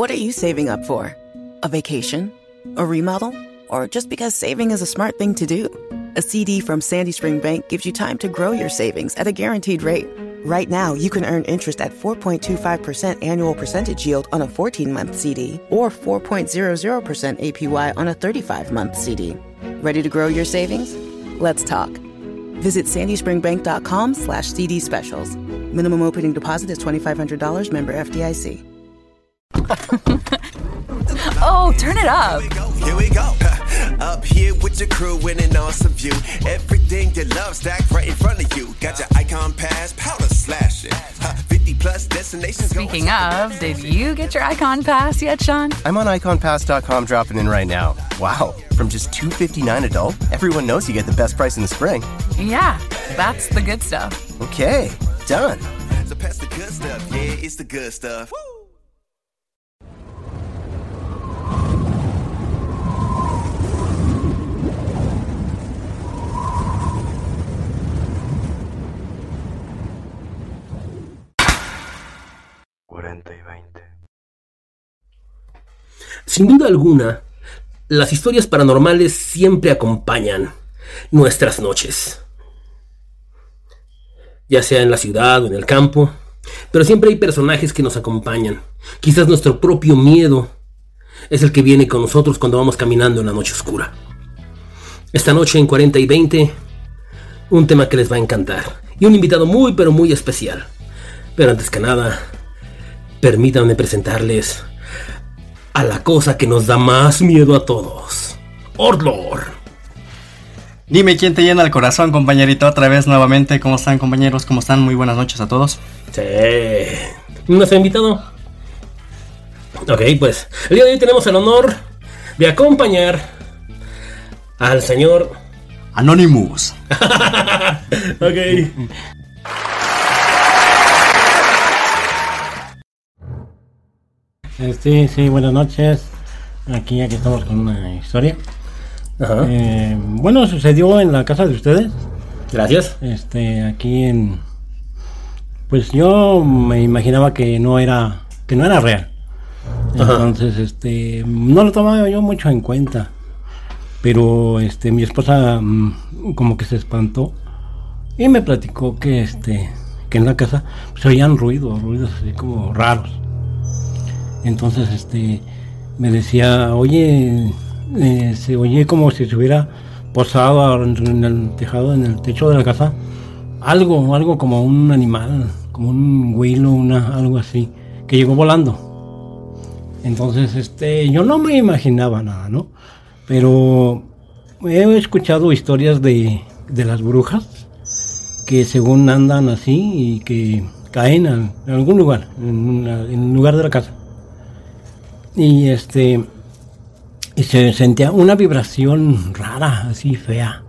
What are you saving up for? A vacation? A remodel? Or just because saving is a smart thing to do? A CD from Sandy Spring Bank gives you time to grow your savings at a guaranteed rate. Right now, you can earn interest at 4.25% annual percentage yield on a 14 month CD or 4.00% APY on a 35 month CD. Ready to grow your savings? Let's talk. Visit sandyspringbank.com slash CD specials. Minimum opening deposit is $2,500 member FDIC. oh, turn it up. Here we go. Up here with your crew in an awesome view. Everything you love stacked right in front of you. Got your icon pass, powder slashing. 50 plus destinations. Speaking of, did you get your icon pass yet, Sean? I'm on iconpass.com dropping in right now. Wow, from just 259 adult, everyone knows you get the best price in the spring. Yeah, that's the good stuff. Okay, done. So pass the good stuff. Yeah, it's the good stuff. Sin duda alguna, las historias paranormales siempre acompañan nuestras noches. Ya sea en la ciudad o en el campo, pero siempre hay personajes que nos acompañan. Quizás nuestro propio miedo es el que viene con nosotros cuando vamos caminando en la noche oscura. Esta noche en 40 y 20, un tema que les va a encantar. Y un invitado muy pero muy especial. Pero antes que nada, permítanme presentarles a la cosa que nos da más miedo a todos. Ordlor. Dime quién te llena el corazón, compañerito, otra vez nuevamente. ¿Cómo están, compañeros? ¿Cómo están? Muy buenas noches a todos. Sí. ¿Nuestro invitado? Ok, pues el día de hoy tenemos el honor de acompañar al señor Anonymous. ok. Sí, sí, buenas noches. Aquí, aquí estamos con una historia. Ajá. Eh, bueno, sucedió en la casa de ustedes. Gracias. Este, aquí en. Pues yo me imaginaba que no era, que no era real. Ajá. Entonces, este, no lo tomaba yo mucho en cuenta. Pero, este, mi esposa mm, como que se espantó y me platicó que, este, que en la casa se oían ruidos, ruidos así como raros. Entonces, este, me decía, oye, se oye como si se hubiera posado en el tejado, en el techo de la casa, algo, algo como un animal, como un huilo, una, algo así, que llegó volando. Entonces, este, yo no me imaginaba nada, ¿no? Pero he escuchado historias de, de las brujas que según andan así y que caen en, algún lugar, en, una- lugar de la casa. Y este y se sentía una vibración rara, así fea,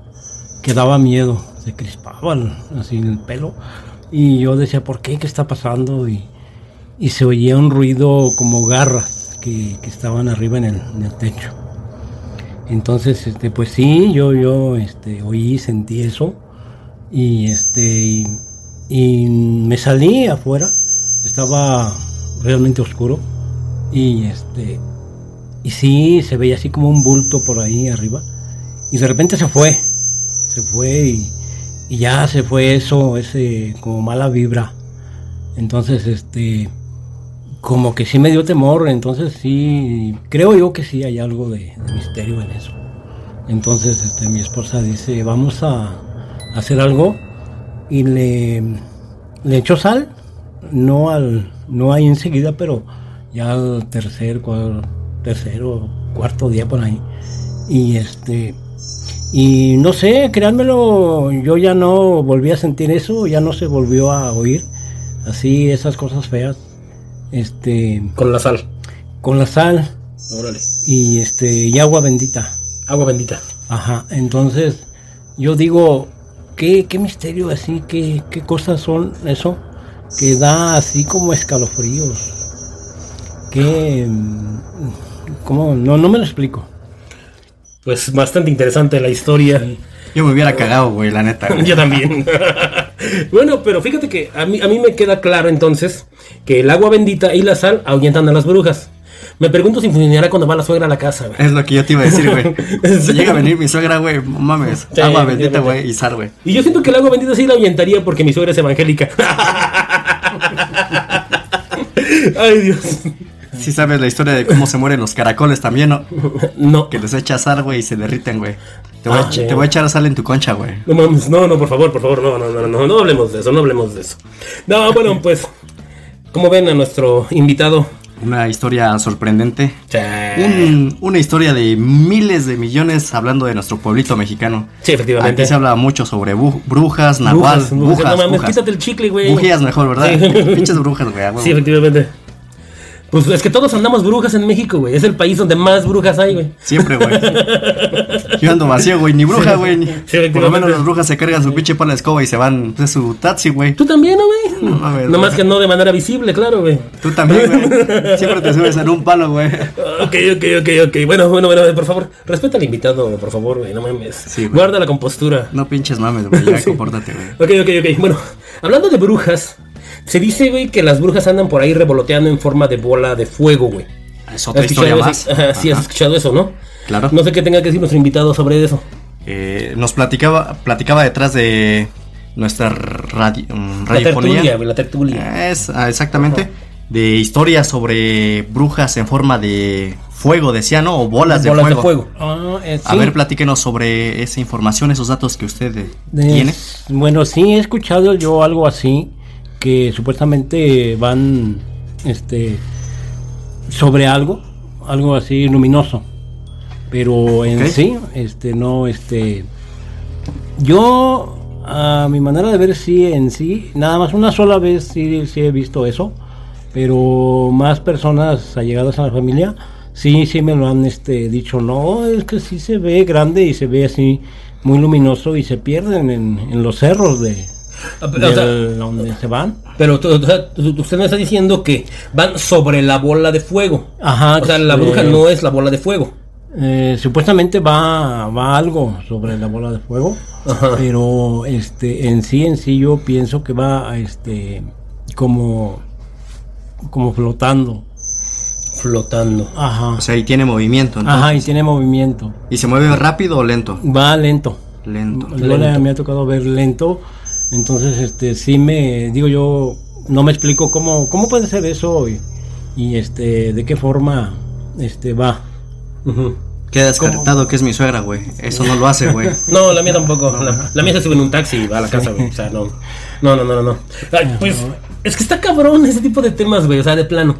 que daba miedo, se crispaba así el pelo. Y yo decía, ¿por qué? ¿Qué está pasando? Y, y se oía un ruido como garras que, que estaban arriba en el, en el techo. Entonces, este, pues sí, yo, yo este, oí, sentí eso. Y este y, y me salí afuera. Estaba realmente oscuro. Y este. Y sí, se veía así como un bulto por ahí arriba. Y de repente se fue. Se fue y, ya se fue eso, ese como mala vibra. Entonces, este. Como que sí me dio temor. Entonces sí. Creo yo que sí hay algo de, de misterio en eso. Entonces, este, mi esposa dice, vamos a hacer algo. Y le, le echó sal. No al. No ahí enseguida, pero ya tercer, tercero, cuarto día por ahí. Y este. Y no sé, créanmelo, yo ya no volví a sentir eso, ya no se volvió a oír. Así, esas cosas feas. Este. Con la sal. Con la sal. Órale. Y este. Y agua bendita. Agua bendita. Ajá. Entonces, yo digo, ¿qué, qué misterio así? ¿Qué, ¿Qué cosas son eso? Que da así como escalofríos. Que. ¿Cómo? No, no me lo explico. Pues bastante interesante la historia. Yo me hubiera cagado, güey, la neta. güey. Yo también. bueno, pero fíjate que a mí, a mí me queda claro entonces que el agua bendita y la sal ahuyentan a las brujas. Me pregunto si funcionará cuando va la suegra a la casa, güey. Es lo que yo te iba a decir, güey. Si llega a venir mi suegra, güey, no mames. Sí, agua bendita, güey, y sal, güey. Y yo siento que el agua bendita sí la ahuyentaría porque mi suegra es evangélica. Ay, Dios. Sí sabes la historia de cómo se mueren los caracoles también, ¿no? No. Que les echa sal, güey, y se derriten, güey. Te, voy a Ah, te voy a echar sal en tu concha, güey. No mames, no, no, por favor, por favor, no, no, no, no, no hablemos de eso, no hablemos de eso. No, bueno, pues, como ven a nuestro invitado? Una historia sorprendente. Sí, Un- una historia de miles de millones hablando de nuestro pueblito mexicano. Sí, efectivamente. Aquí se habla mucho sobre bu- brujas, nahual, Brujas, brujas, brujas, no mames, quítate el chicle, güey. Bujías mejor, ¿verdad? Sí. Pinches brujas, güey. Sí, efectivamente. Pues es que todos andamos brujas en México, güey. Es el país donde más brujas hay, güey. Siempre, güey. Yo ando vacío, güey. Ni bruja, güey. Por lo menos las brujas se cargan su pinche pala de escoba y se van de su taxi, güey. Tú también, ¿no, güey? No mames, No más que no de manera visible, claro, güey. Tú también, güey. Siempre te subes en un palo, güey. Ok, ok, ok, ok. Bueno, bueno, bueno, por favor, respeta al invitado, por favor, güey. No mames. Sí. Guarda la compostura. No pinches mames, güey. Ya Sí. compórtate, güey. Ok, ok, ok. Bueno, hablando de brujas, se dice, güey, que las brujas andan por ahí revoloteando en forma de bola de fuego, güey. Es otra ¿Has historia escuchado más. Ajá, sí, has escuchado eso, ¿no? Claro. No sé qué tenga que decir nuestro invitado sobre eso. Eh, nos platicaba, platicaba detrás de nuestra radio, mm, La tertulia, radiofonía. la tertulia. Es, ah, exactamente. De historias sobre brujas en forma de fuego, decía, ¿no? O bolas, Bolas de de fuego. fuego. Ah, eh, A ver, platíquenos sobre esa información, esos datos que usted eh, De- tiene. Bueno, sí he escuchado yo algo así que supuestamente van este sobre algo, algo así luminoso. Pero en sí, este no este yo a mi manera de ver sí en sí, nada más una sola vez sí, sí he visto eso, pero más personas allegadas a la familia sí sí me lo han este dicho, no, es que sí se ve grande y se ve así muy luminoso y se pierden en, en los cerros de, pero, o sea, del- donde se van. Pero usted me está diciendo que van sobre la bola de fuego. Ajá, O sea, la eh, bruja no es la bola de fuego. Eh, supuestamente va, va algo sobre la bola de fuego, Ajá. pero este en sí en sí yo pienso que va este como como flotando. Flotando. Ajá. O sea, y tiene movimiento. entonces. Ajá, y tiene movimiento. ¿Y se mueve rápido o lento? Va lento. Lento. Yo le- me ha tocado ver lento. Entonces, este, sí me, digo yo, no me explico cómo, cómo puede ser eso y, y, este, de qué forma, este, va. Queda descartado que es mi suegra, güey. Eso no lo hace, güey. No, la mía tampoco. La, la mía se sube en un taxi y va a la casa, güey. O sea, no. No, no, no, no. Ay, pues, es que está cabrón ese tipo de temas, güey. O sea, de plano.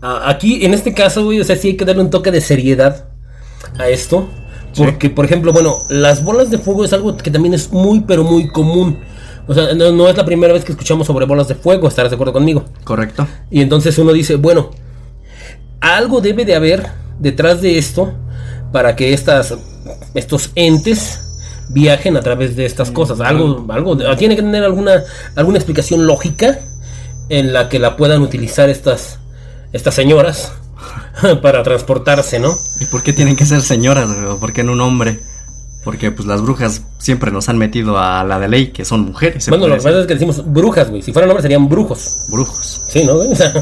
Aquí, en este caso, güey, o sea, sí hay que darle un toque de seriedad a esto. Porque, por ejemplo, bueno, las bolas de fuego es algo que también es muy, pero muy común. O sea, no, no es la primera vez que escuchamos sobre bolas de fuego, estarás de acuerdo conmigo. Correcto. Y entonces uno dice, bueno, algo debe de haber detrás de esto para que estas, estos entes viajen a través de estas cosas. Algo, algo, tiene que tener alguna, alguna explicación lógica en la que la puedan utilizar estas, estas señoras para transportarse, ¿no? ¿Y por qué tienen que ser señoras, por qué no un hombre? Porque pues las brujas siempre nos han metido a la de ley, que son mujeres. Bueno, lo que pasa es que decimos brujas, güey. Si fueran hombres serían brujos. Brujos. Sí, ¿no? güey? O sea,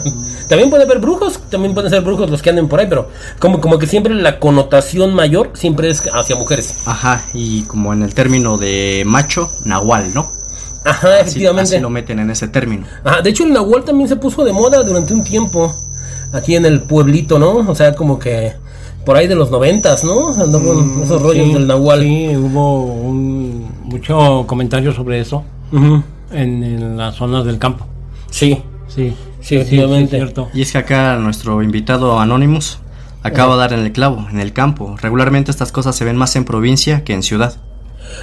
también puede haber brujos, también pueden ser brujos los que anden por ahí, pero como, como que siempre la connotación mayor siempre es hacia mujeres. Ajá, y como en el término de macho, nahual, ¿no? Ajá, Así, efectivamente. así lo meten en ese término. Ajá, de hecho, el Nahual también se puso de moda durante un tiempo aquí en el pueblito, ¿no? O sea, como que por ahí de los noventas, ¿no? Andó con esos rollos Mm, Sí, del Nahual. Sí, hubo un, mucho comentario sobre eso en, en las zonas del campo. Sí, Sí, Sí, efectivamente. es cierto. Y es que acá nuestro invitado Anonymous acaba de dar en el clavo, en el campo. Regularmente estas cosas se ven más en provincia que en ciudad.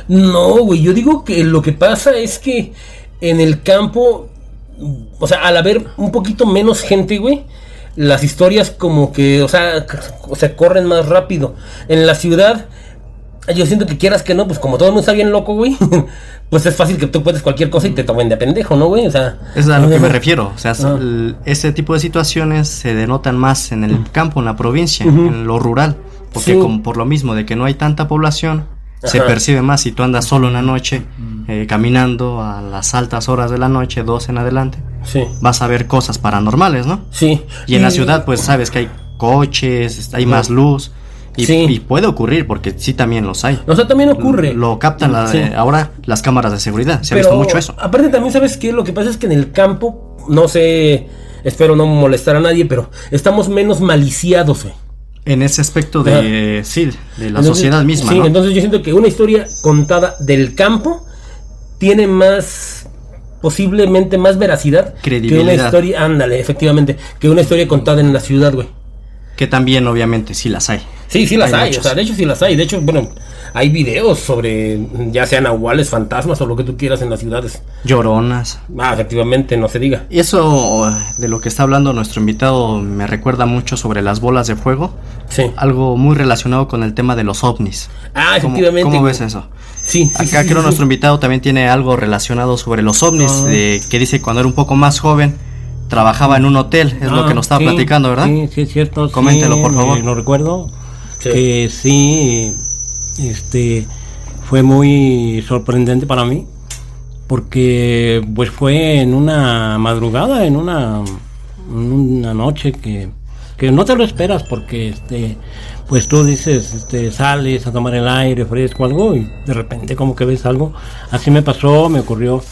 No, güey, yo digo que lo que pasa es que en el campo, o sea, al haber un poquito menos gente, güey, las historias como que, o sea, sea, corren más rápido. En la ciudad, yo siento que quieras que no, pues como todo el mundo está bien loco, güey, pues es fácil que tú puedes cualquier cosa y te tomen de pendejo, ¿no, güey? O sea, Es a lo que me refiero. O sea, Ah. el- ese tipo de situaciones se denotan más en el campo, en la provincia, en lo rural. Porque Sí. como por lo mismo de que no hay tanta población, se percibe más si tú andas solo en la noche, eh, caminando a las altas horas de la noche, dos en adelante. Sí, Vas a ver cosas paranormales, ¿no? sí. Y en la ciudad, pues sabes que hay coches, hay más luz. Y, Sí. y puede ocurrir, porque sí también los hay. O sea, también ocurre. Lo captan la- Sí. ahora las cámaras de seguridad. Se ha Pero, visto mucho eso. Aparte también sabes que lo que pasa es que en el campo, no sé, espero no molestar a nadie, pero estamos menos maliciados, güey. En ese aspecto de, sí, de la Entonces, sociedad misma, Sí, ¿no? entonces yo siento que una historia contada del campo tiene más posiblemente más veracidad que una historia, ándale, efectivamente, que una historia contada en la ciudad, güey. Que también, obviamente, sí las hay. Sí, sí las Hay o sea, de hecho sí las hay. De hecho, bueno, hay videos sobre ya sean nahuales, fantasmas o lo que tú quieras en las ciudades. Lloronas. Ah, efectivamente, no se diga. Y eso de lo que está hablando nuestro invitado me recuerda mucho sobre las bolas de fuego. Sí. Algo muy relacionado con el tema de los ovnis. Ah, ¿Cómo- efectivamente. ¿Cómo, güey. ves eso? Sí, Acá sí, sí, creo sí, nuestro invitado también tiene algo relacionado sobre los ovnis, Ah. de- que dice cuando era un poco más joven trabajaba en un hotel, es lo Ah, que nos estaba sí, platicando, ¿verdad? Sí, sí, es cierto. sí, Coméntelo, por favor. eh, Lo recuerdo. Sí. Que sí, este, fue muy sorprendente para mí. Porque, pues, fue en una madrugada, en una, en una noche que, que no te lo esperas, porque, este, pues tú dices, este, sales a tomar el aire fresco, algo, y de repente como que ves algo. Así me pasó, me ocurrió.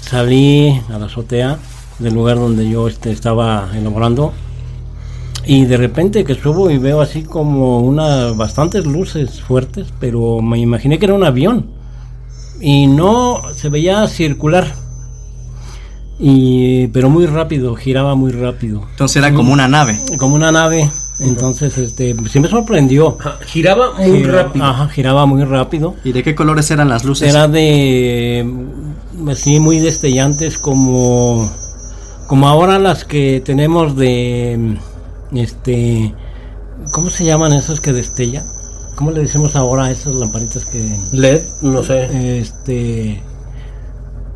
Salí a la azotea del lugar donde yo este, estaba elaborando y de repente que subo y veo así como una bastantes luces fuertes, pero me imaginé que era un avión y no se veía circular. Y pero muy rápido, giraba muy rápido, Entonces era como una nave. como una nave. Entonces, este, sí me sorprendió. Ajá, Giraba muy rápido. Ajá, giraba muy rápido. ¿Y de qué colores eran las luces? Era de así muy destellantes como como ahora las que tenemos de este ¿cómo se llaman esos que destellan? ¿Cómo le decimos ahora a esas lamparitas que LED, no sé. este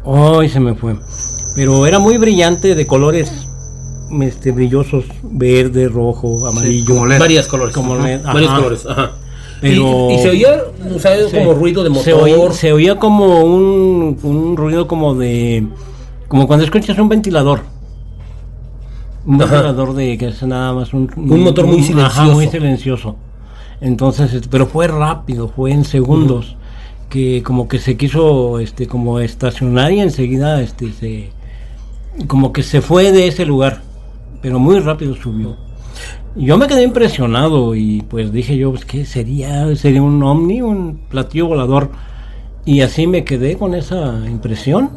hoy se me fue. Pero era muy brillante de colores este brillosos, verde, rojo, amarillo. LED. Varias colores. Como Ajá, Varios colores, ajá. Pero- Y, y se oía, o sea, Sí. como ruido de motor. Se oía, se oía como un, un ruido como de. Como cuando escuchas un ventilador. Un Ajá. ventilador de que es nada más un. Un motor muy Ajá, silencioso. muy silencioso. Entonces, este, pero fue rápido, fue en segundos. Que como que se quiso este como estacionar y enseguida este se. Como que se fue de ese lugar. Pero muy rápido subió. Yo me quedé impresionado y pues dije yo, pues, ¿qué sería? ¿Sería un ovni, un platillo volador? Y así me quedé con esa impresión.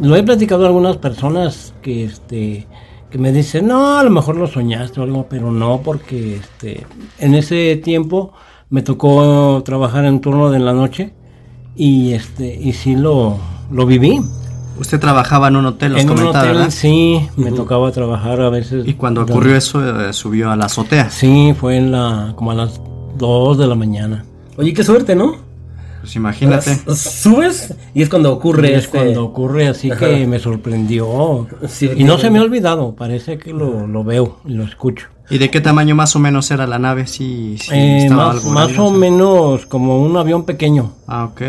Lo he platicado a algunas personas que este que me dicen, no, a lo mejor lo soñaste o algo, pero no, porque este en ese tiempo me tocó trabajar en turno de la noche y este y sí lo, lo viví. Usted trabajaba en un hotel, en un hotel, ¿verdad? sí, me tocaba trabajar a veces. Y cuando donde- ocurrió eso, eh, subió a la azotea. Sí, fue en la como a las 2 de la mañana. Oye, qué suerte, ¿no? Pues imagínate. Subes y es cuando ocurre es este- cuando ocurre, así Ajá. que me sorprendió. Sí, y no se me ha olvidado, parece que lo, lo veo y lo escucho. ¿Y de qué tamaño más o menos era la nave? Sí, sí Eh, estaba más, algo más o menos como un avión pequeño. Ah, ok.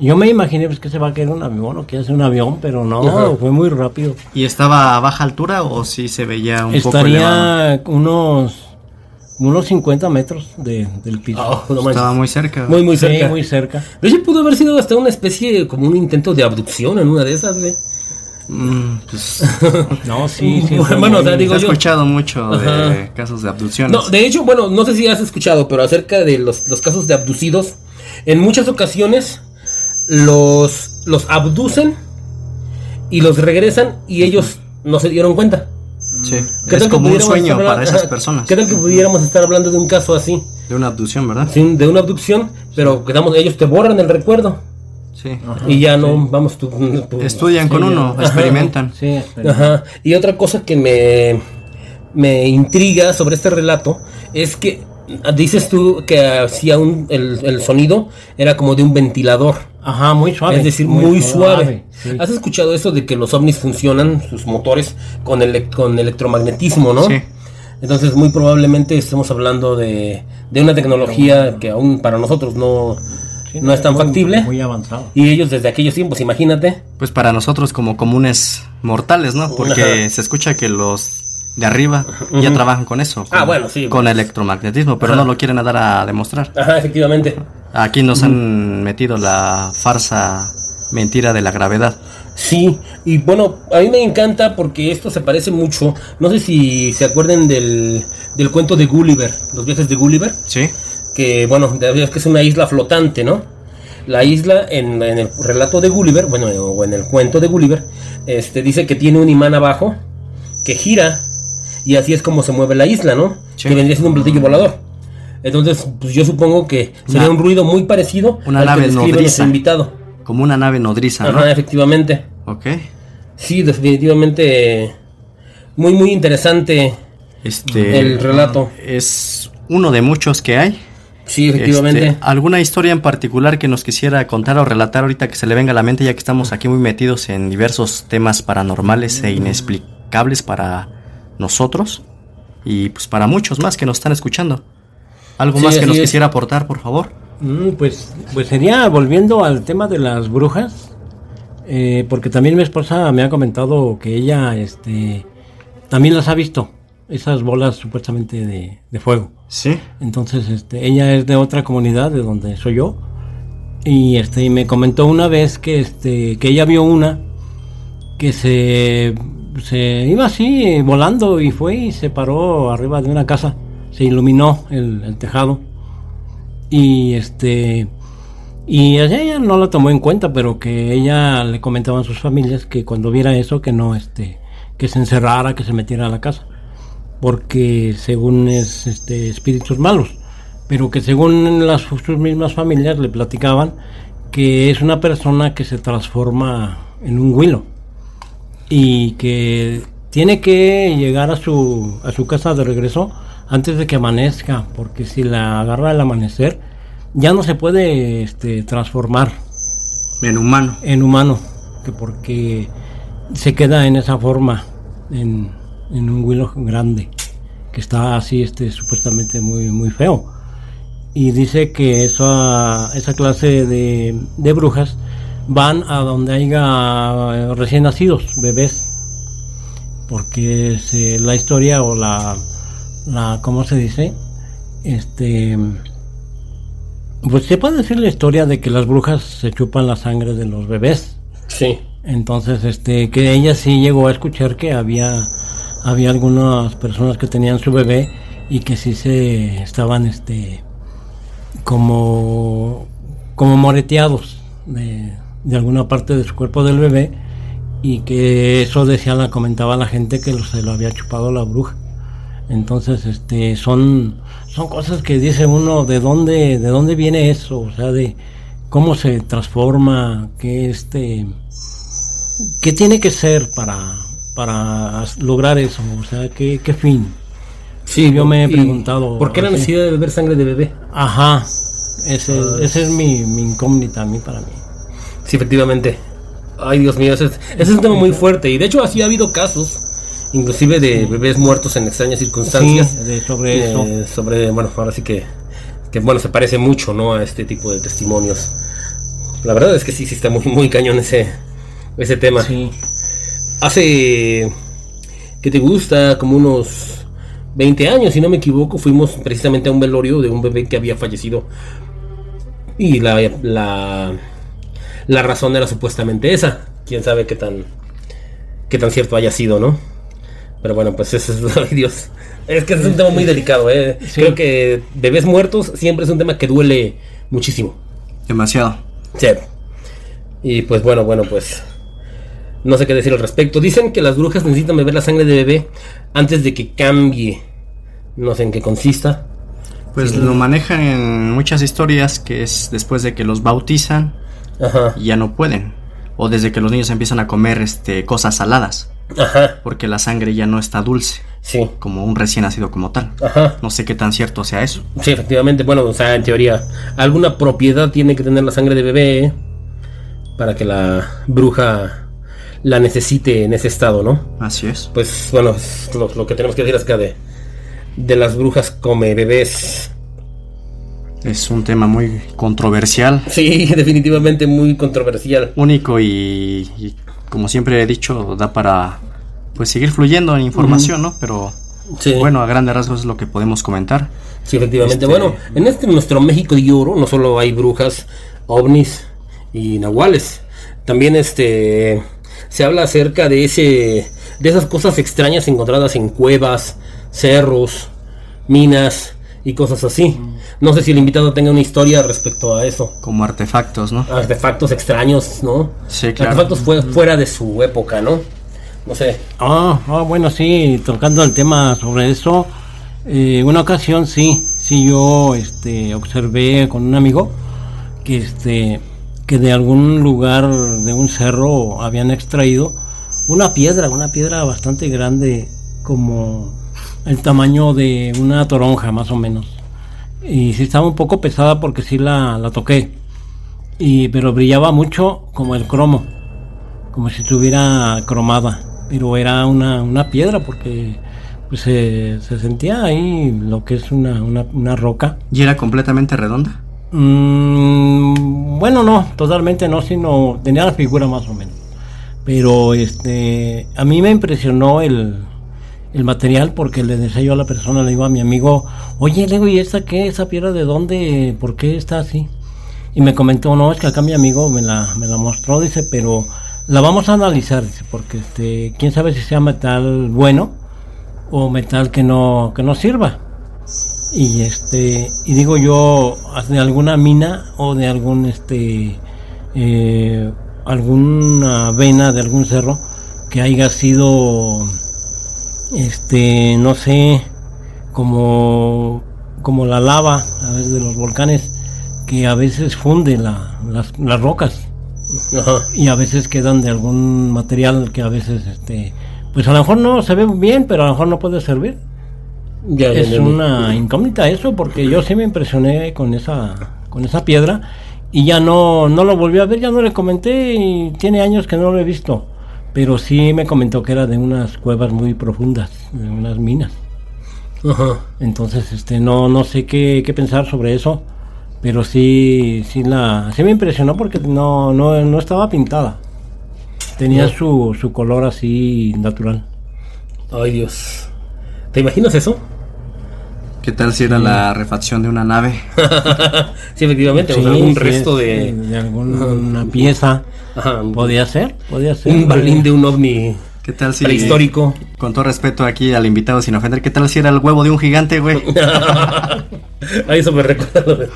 Yo me imaginé pues, que se va a caer un avión o que hace un avión, pero no, Ajá. fue muy rápido. ¿Y estaba a baja altura o sí se veía un poco elevado? Estaría unos unos 50 metros de- del piso. No manches. Estaba muy cerca. Muy, muy Sí, cerca. muy cerca. De hecho, pudo haber sido hasta una especie, como un intento de abducción en una de esas, güey. Mm, pues, No, sí, sí. Bueno, bueno, o sea, digo he yo- escuchado mucho de Ajá. casos de abducciones. No, de hecho, bueno, no sé si has escuchado, pero acerca de los, los casos de abducidos, en muchas ocasiones los, los abducen y los regresan y ellos no se dieron cuenta. Sí. ¿Qué Es tal que como un sueño hablar- para esas ajá, personas. ¿Qué tal que pudiéramos estar hablando de un caso así? De una abducción, ¿verdad? Sí, de una abducción, pero quedamos, ellos te borran el recuerdo Sí. y ya no, vamos, tú... tú- Estudian con uno, ajá. experimentan. Sí. Ajá. Y otra cosa que me, me intriga sobre este relato es que dices tú que hacía un, el, el sonido era como de un ventilador. Ajá, muy suave. es decir, muy, suave. sí. ¿Has escuchado eso de que los ovnis funcionan, sus motores, con, elec- con electromagnetismo, no? Sí. Entonces, muy probablemente estemos hablando de, de una tecnología que aún para nosotros no, Sí, no es tan muy- factible. Muy avanzado. Y ellos desde aquellos tiempos, imagínate. Pues para nosotros como comunes mortales, ¿no? Porque Ajá. se escucha que los de arriba ya trabajan con eso. Ah, con- bueno, sí, Con pues. electromagnetismo, pero Ajá. no lo quieren dar a demostrar. Ajá, efectivamente. Aquí nos han metido la farsa mentira de la gravedad. Sí, y bueno, a mí me encanta porque esto se parece mucho. No sé si se acuerden del, del cuento de Gulliver, los viajes de Gulliver. ¿Sí? que bueno, de- es que es una isla flotante, ¿no? La isla en, en el relato de Gulliver, bueno, o en el cuento de Gulliver, este dice que tiene un imán abajo que gira y así es como se mueve la isla, ¿no? Sí. Que vendría siendo un platillo volador. Entonces, pues yo supongo que sería Una- un ruido muy parecido una al nave que describe nuestro invitado. Como una nave nodriza, ¿no? Efectivamente. Ok. Sí, definitivamente muy muy interesante Este el relato. es uno de muchos que hay. Sí, efectivamente. Este, ¿Alguna historia en particular que nos quisiera contar o relatar ahorita que se le venga a la mente, ya que estamos aquí muy metidos en diversos temas paranormales e inexplicables para nosotros y pues para muchos más que nos están escuchando? ¿Algo Sí, más que nos es. quisiera aportar, por favor? Mm, pues, pues sería volviendo al tema de las brujas, eh, porque también mi esposa me ha comentado que ella este, también las ha visto, esas bolas supuestamente de, de fuego. Sí. Entonces, este, ella es de otra comunidad de donde soy yo. Y este, y me comentó una vez que este, que ella vio una que se, se iba así volando y fue y se paró arriba de una casa. Se iluminó el, tejado. Y este y ella no lo tomó en cuenta, pero que ella le comentaba a sus familias que cuando viera eso que no este que se encerrara, que se metiera a la casa porque según es este espíritus malos, pero que según las sus mismas familias le platicaban que es una persona que se transforma en un huilo y que tiene que llegar a su a su casa de regreso antes de que amanezca, porque si la agarra el amanecer ya no se puede este, transformar En humano. en humano, que porque se queda en esa forma, en, en un huilo grande, que está así, este, supuestamente muy, muy feo. Y dice que esa, esa clase de, de brujas van a donde haya eh, recién nacidos, bebés, porque es, eh, la historia o la, la, ¿cómo se dice? Este, pues se puede decir la historia de que las brujas se chupan la sangre de los bebés. Sí. Entonces, este, que ella sí llegó a escuchar que había, había algunas personas que tenían su bebé y que sí se estaban, este, como, como moreteados de, de alguna parte de su cuerpo del bebé y que eso decía, la comentaba la gente que se lo había chupado la bruja. Entonces, este, son, son cosas que dice uno de dónde, de dónde viene eso, o sea, de cómo se transforma, que este, qué tiene que ser para, para lograr eso, o sea, qué, qué fin. Sí, yo me he preguntado. ¿Por qué la necesidad de beber sangre de bebé? Ajá, ese, ese es mi, mi incógnita a mí para mí. Sí, efectivamente. Ay, Dios mío, ese es, ese es un tema muy fuerte. Y de hecho, así ha habido casos, inclusive de bebés muertos en extrañas circunstancias. Sí, de- sobre Eh, eso. Sobre, bueno, ahora sí que, que, bueno, se parece mucho, ¿no? A este tipo de testimonios. La verdad es que sí, sí está muy, muy cañón ese, ese tema. Sí. Hace, que te gusta? Como unos 20 años, si no me equivoco, fuimos precisamente a un velorio de un bebé que había fallecido. Y la, la, la razón era supuestamente esa. Quién sabe qué tan, qué tan cierto haya sido, ¿no? Pero bueno, pues eso es, ay Dios. Es que es un tema muy delicado, ¿eh? Sí. Creo que bebés muertos siempre es un tema que duele muchísimo. Demasiado. Sí. Y pues bueno, bueno, pues no sé qué decir al respecto. Dicen que las brujas necesitan beber la sangre de bebé antes de que cambie. No sé en qué consista. Pues lo manejan en muchas historias que es después de que los bautizan Ajá. y ya no pueden. O desde que los niños empiezan a comer este, cosas saladas. Ajá. Porque la sangre ya no está dulce. Sí. Como un recién nacido como tal. Ajá. No sé qué tan cierto sea eso. Sí, efectivamente. Bueno, o sea, en teoría, alguna propiedad tiene que tener la sangre de bebé ¿eh? para que la bruja la necesite en ese estado, ¿no? Así es. Pues bueno, es lo, lo que tenemos que decir acerca de, de las brujas come bebés. Es un tema muy controversial. Sí, definitivamente muy controversial. Único y, y como siempre he dicho, da para pues seguir fluyendo en información, ¿no? Pero Sí. bueno, a grandes rasgos es lo que podemos comentar. Sí, efectivamente. Este- Bueno, en este nuestro México de oro no solo hay brujas, ovnis y nahuales. También este se habla acerca de ese de esas cosas extrañas encontradas en cuevas, cerros, minas y cosas así. No sé si el invitado tenga una historia respecto a eso. Como artefactos, ¿no? Artefactos extraños, ¿no? Sí, claro. Artefactos fue- fuera de su época, ¿no? No sé. Ah, ah, bueno, sí, tocando el tema sobre eso, eh, una ocasión sí, sí yo este, observé con un amigo que, este, que de algún lugar, de un cerro, habían extraído una piedra, una piedra bastante grande, como el tamaño de una toronja más o menos. Y sí estaba un poco pesada porque sí la, la toqué, y, pero brillaba mucho como el cromo como si estuviera cromada, pero era una, una piedra porque pues, se, se sentía ahí lo que es una, una, una roca. ¿Y era completamente redonda? Mm, bueno, no, totalmente no, sino tenía la figura más o menos. Pero este, a mí me impresionó el, el material porque le decía yo a la persona, le digo a mi amigo, oye, le digo, ¿y esta qué? ¿Esa piedra de dónde? ¿Por qué está así? Y me comentó, no, es que acá mi amigo me la, me la mostró, dice, pero la vamos a analizar, dice, porque este, quién sabe si sea metal bueno o metal que no, que no sirva. Y este, y digo yo, de alguna mina o de algún este eh, alguna vena de algún cerro que haya sido este, no sé, como como la lava a veces de los volcanes que a veces funde la- las, las rocas Ajá. y a veces quedan de algún material que a veces este pues a lo mejor no se ve bien pero a lo mejor no puede servir Ya, es ya, ya. una incógnita eso porque yo sí me impresioné con esa con esa piedra y ya no no lo volví a ver ya no le comenté y tiene años que no lo he visto pero sí me comentó que era de unas cuevas muy profundas de unas minas Ajá. entonces este no no sé qué, qué pensar sobre eso pero sí sí la sí me impresionó porque no no, no estaba pintada tenía No. su, su color así natural Ay, Dios. ¿Te imaginas eso? ¿Qué tal si era la refacción de una nave? sí, efectivamente. o sea, Sí, algún sí, resto es, de. de alguna pieza Ajá, podía ser podía ser un balín de un ovni ¿Qué tal si... prehistórico. Con todo respeto aquí al invitado sin ofender, ¿qué tal si era el huevo de un gigante, güey? Ahí eso me recuerda.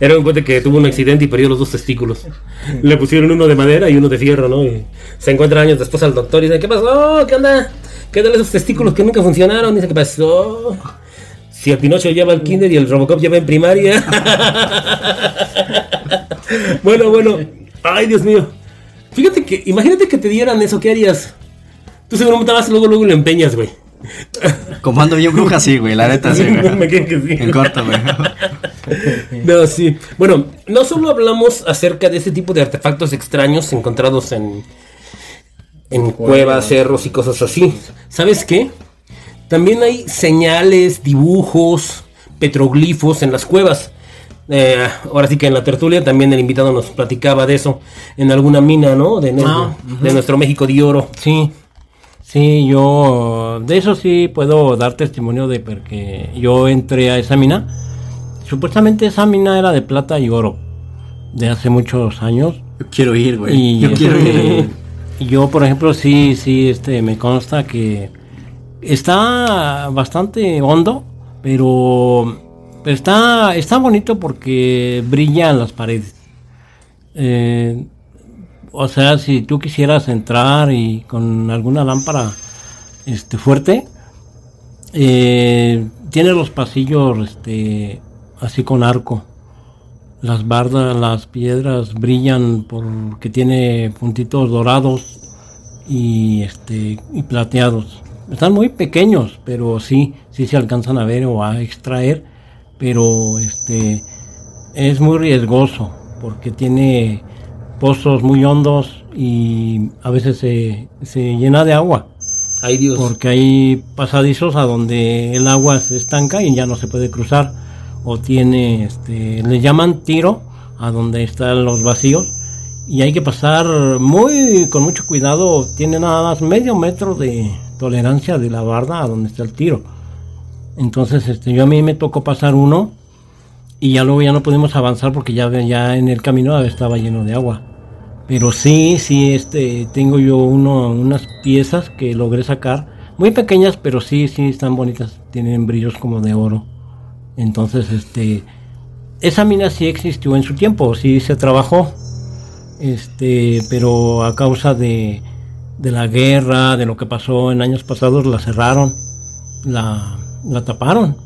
Era un cuate que tuvo un accidente y perdió los dos testículos. Le pusieron uno de madera y uno de fierro, ¿no? Y se encuentra años después al doctor y dice, ¿qué pasó? ¿Qué onda? ¿Qué tal esos testículos que nunca funcionaron? Dice, ¿qué pasó? Si el Pinocho lleva el kinder y el Robocop lleva en primaria. bueno, bueno. Ay, Dios mío. Fíjate que, imagínate que te dieran eso, ¿qué harías? Tú seguramente vas luego, luego lo empeñas, güey. Como ando bien bruja, sí, güey, la neta, sí, güey. Me quedé que sí. En corto, güey. No, sí. Bueno, no solo hablamos acerca de ese tipo de artefactos extraños encontrados en, en cuevas, cerros y cosas así. ¿Sabes qué? También hay señales, dibujos, petroglifos en las cuevas. Eh, ahora sí que en la tertulia también el invitado nos platicaba de eso en alguna mina, ¿no? De, Ah, de nuestro México de oro. Sí, sí, yo de eso sí puedo dar testimonio de porque yo entré a esa mina. Supuestamente esa mina era de plata y oro de hace muchos años. Yo quiero ir, güey. Y Yo quiero este, ir. yo, por ejemplo, sí, sí, este, me consta que está bastante hondo, pero está, está bonito porque brillan las paredes. Eh, o sea, si tú quisieras entrar y con alguna lámpara este, fuerte, eh, tiene los pasillos este, así con arco. Las bardas, las piedras brillan porque tiene puntitos dorados y este y plateados. Están muy pequeños, pero sí, sí se alcanzan a ver o a extraer, pero este es muy riesgoso porque tiene pozos muy hondos y a veces se, se llena de agua Ay, Dios. porque hay pasadizos a donde el agua se estanca y ya no se puede cruzar o tiene este le llaman tiro a donde están los vacíos y hay que pasar muy con mucho cuidado. Tiene nada más medio metro de tolerancia de la barda a donde está el tiro. Entonces, este, yo a mí me tocó pasar uno y ya luego ya no pudimos avanzar porque ya, ya en el camino estaba lleno de agua. Pero sí, sí, este, tengo yo uno, unas piezas que logré sacar, muy pequeñas, pero sí, sí, están bonitas, tienen brillos como de oro. Entonces, este, esa mina sí existió en su tiempo, sí se trabajó, este, pero a causa de, de la guerra, de lo que pasó en años pasados, la cerraron, la, la taparon.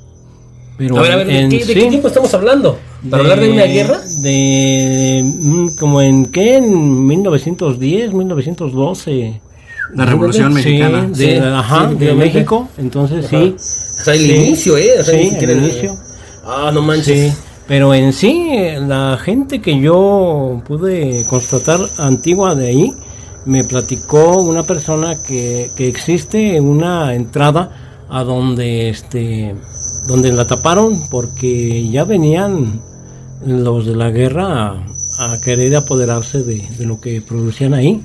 Pero a ver, a ver, ¿de, en qué, de sí- qué tiempo estamos hablando? ¿Para hablar de una guerra? De, mm, como en qué, en 1910, 1912. La Revolución Sí, Mexicana. de, Sí, ajá, sí, de. México. Entonces Ajá. sí. O sea, el Sí. inicio, ¿eh? O sea, ni Sí, siquiera el inicio. Ah, no manches. Sí, pero en sí, la gente que yo pude constatar antigua de ahí, me platicó una persona que, que existe una entrada a donde este donde la taparon porque ya venían los de la guerra a, a querer apoderarse de, de lo que producían ahí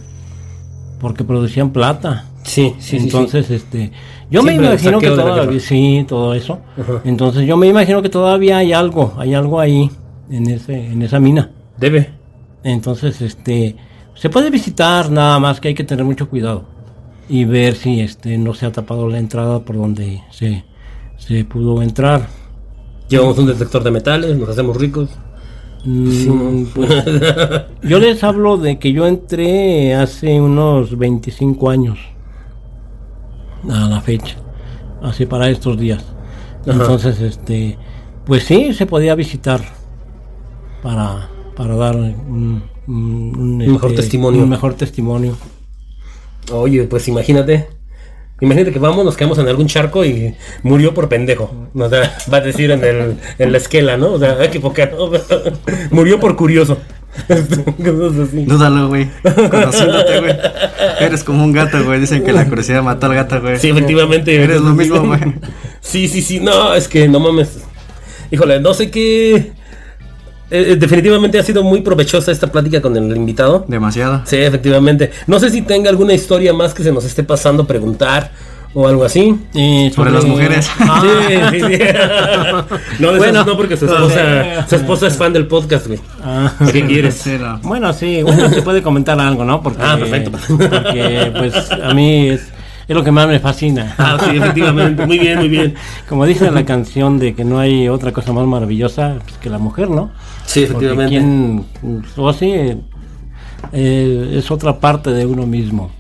porque producían plata Sí, sí, sí, entonces este yo me Siempre imagino que la todavía sí todo eso Ajá. entonces yo me imagino que todavía hay algo hay algo ahí en ese en esa mina sí. Debe. entonces este se puede visitar nada más que hay que tener mucho cuidado y ver si este no se ha tapado la entrada por donde se se pudo entrar Llevamos un detector de metales, nos hacemos ricos. Mm, pues, yo les hablo de que yo entré hace unos 25 años a la fecha, así para estos días. Ajá. Entonces, este, pues sí, se podía visitar para, para dar un, un- un, mejor este, testimonio. Un mejor testimonio. Oye, pues imagínate. Imagínate que vamos, nos quedamos en algún charco y murió por pendejo. O sea, va a decir en, el, en la esquela, ¿no? O sea, ay, qué poca, ¿no? murió por curioso. Dúdalo, güey. Conociéndote, güey. Eres como un gato, güey. Dicen que la curiosidad mató al gato, güey. Sí, efectivamente. Eres lo mismo, güey. Sí, sí, sí. No, es que no mames. Híjole, no sé qué. Eh, definitivamente ha sido muy provechosa esta plática con el invitado. Demasiado. Sí, efectivamente. No sé si tenga alguna historia más que se nos esté pasando preguntar o algo así. Y Sobre las mujeres. Ah, Sí, sí, sí. No, de Bueno. esas no, porque su esposa, su esposa es fan del podcast, güey. ah. ¿Qué quieres? Bueno, sí, bueno, se puede comentar algo, ¿no? Porque, Ah, perfecto. Porque, pues, a mí es, es lo que más me fascina. Ah, sí, efectivamente. Muy bien, muy bien. Como dice la canción de que no hay otra cosa más maravillosa pues, que la mujer, ¿no? Sí, Porque efectivamente. quien, o así, eh, es otra parte de uno mismo.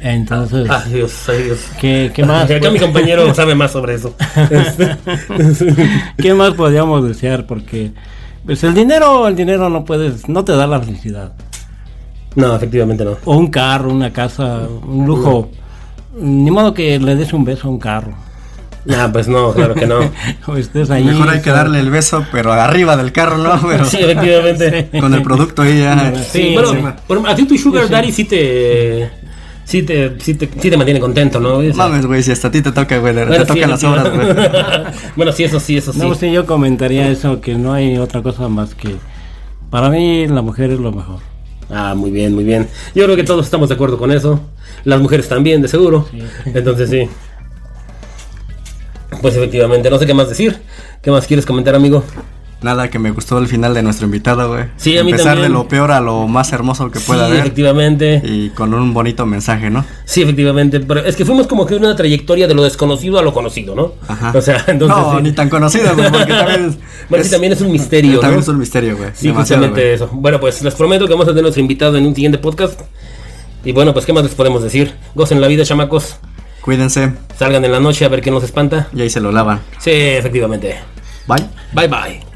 Entonces, Ay, Dios, ay, Dios. ¿qué, qué más? Acá mi compañero sabe más sobre eso. ¿Qué más podríamos desear? Porque pues el dinero, el dinero no puedes, no te da la felicidad. No, efectivamente no. O un carro, una casa, un lujo. Ni modo que le des un beso a un carro. Ah, pues no, claro que no. O estés ahí. Mejor hay que darle el beso, pero arriba del carro, ¿no? Pero Sí, efectivamente. con el producto ahí ya. Sí, Sí, bueno, sí. por- a ti tu Sugar Daddy sí te, sí te, sí te, sí te mantiene contento, ¿no? Mames, güey, si hasta a ti te toca, güey. bueno, te sí, tocan las obras, güey. bueno, sí, eso sí, eso sí. No, sí, yo comentaría eso, que no hay otra cosa más que... Para mí la mujer es lo mejor. Ah, muy bien, muy bien. Yo creo que todos estamos de acuerdo con eso. Las mujeres también, de seguro. Entonces sí. Pues efectivamente, no sé qué más decir. ¿Qué más quieres comentar, amigo? Nada, que me gustó el final de nuestro invitado, güey. Sí, a mí Empezar también. de lo peor a lo más hermoso que pueda sí, haber. efectivamente. Y con un bonito mensaje, ¿no? Sí, efectivamente. Pero es que fuimos como que una trayectoria de lo desconocido a lo conocido, ¿no? Ajá. O sea, entonces. no, sí. ni tan conocido, güey, porque también es, también es un misterio, También ¿no? es un misterio, güey. Sí, justamente eso. Bueno, pues les prometo que vamos a tener nuestro invitado en un siguiente podcast. Y bueno, pues, ¿qué más les podemos decir? Gocen la vida, chamacos. Cuídense Salgan en la noche a ver qué nos espanta. y ahí se lo lavan. Sí, efectivamente. Bye. Bye bye.